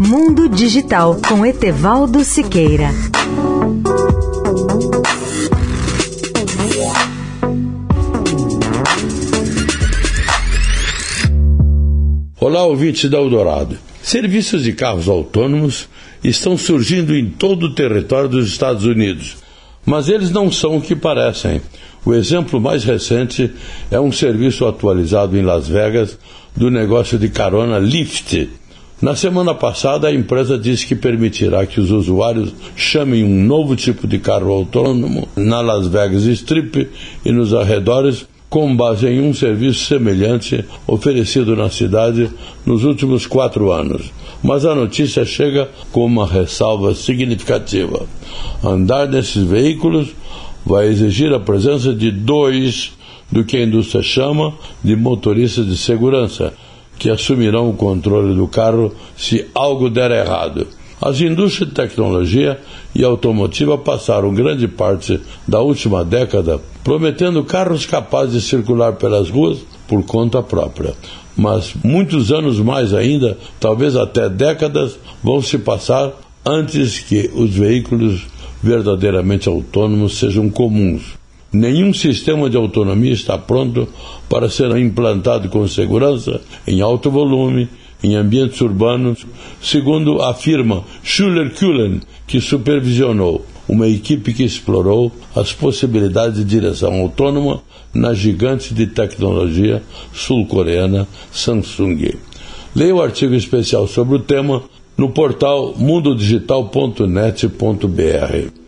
Mundo Digital com Etevaldo Siqueira. Olá, ouvintes da Eldorado. Serviços de carros autônomos estão surgindo em todo o território dos Estados Unidos, mas eles não são o que parecem. O exemplo mais recente é um serviço atualizado em Las Vegas do negócio de carona Lyft. Na semana passada, a empresa disse que permitirá que os usuários chamem um novo tipo de carro autônomo na Las Vegas Strip e nos arredores, com base em um serviço semelhante oferecido na cidade nos últimos quatro anos. Mas a notícia chega com uma ressalva significativa. Andar nesses veículos vai exigir a presença de dois do que a indústria chama de motoristas de segurança que assumirão o controle do carro se algo der errado. As indústrias de tecnologia e automotiva passaram grande parte da última década prometendo carros capazes de circular pelas ruas por conta própria. Mas muitos anos mais ainda, talvez até décadas, vão se passar antes que os veículos verdadeiramente autônomos sejam comuns. Nenhum sistema de autonomia está pronto para ser implantado com segurança em alto volume em ambientes urbanos, segundo afirma Schuller Kullen, que supervisionou uma equipe que explorou as possibilidades de direção autônoma na gigante de tecnologia sul-coreana Samsung. Leia o artigo especial sobre o tema no portal mundodigital.net.br.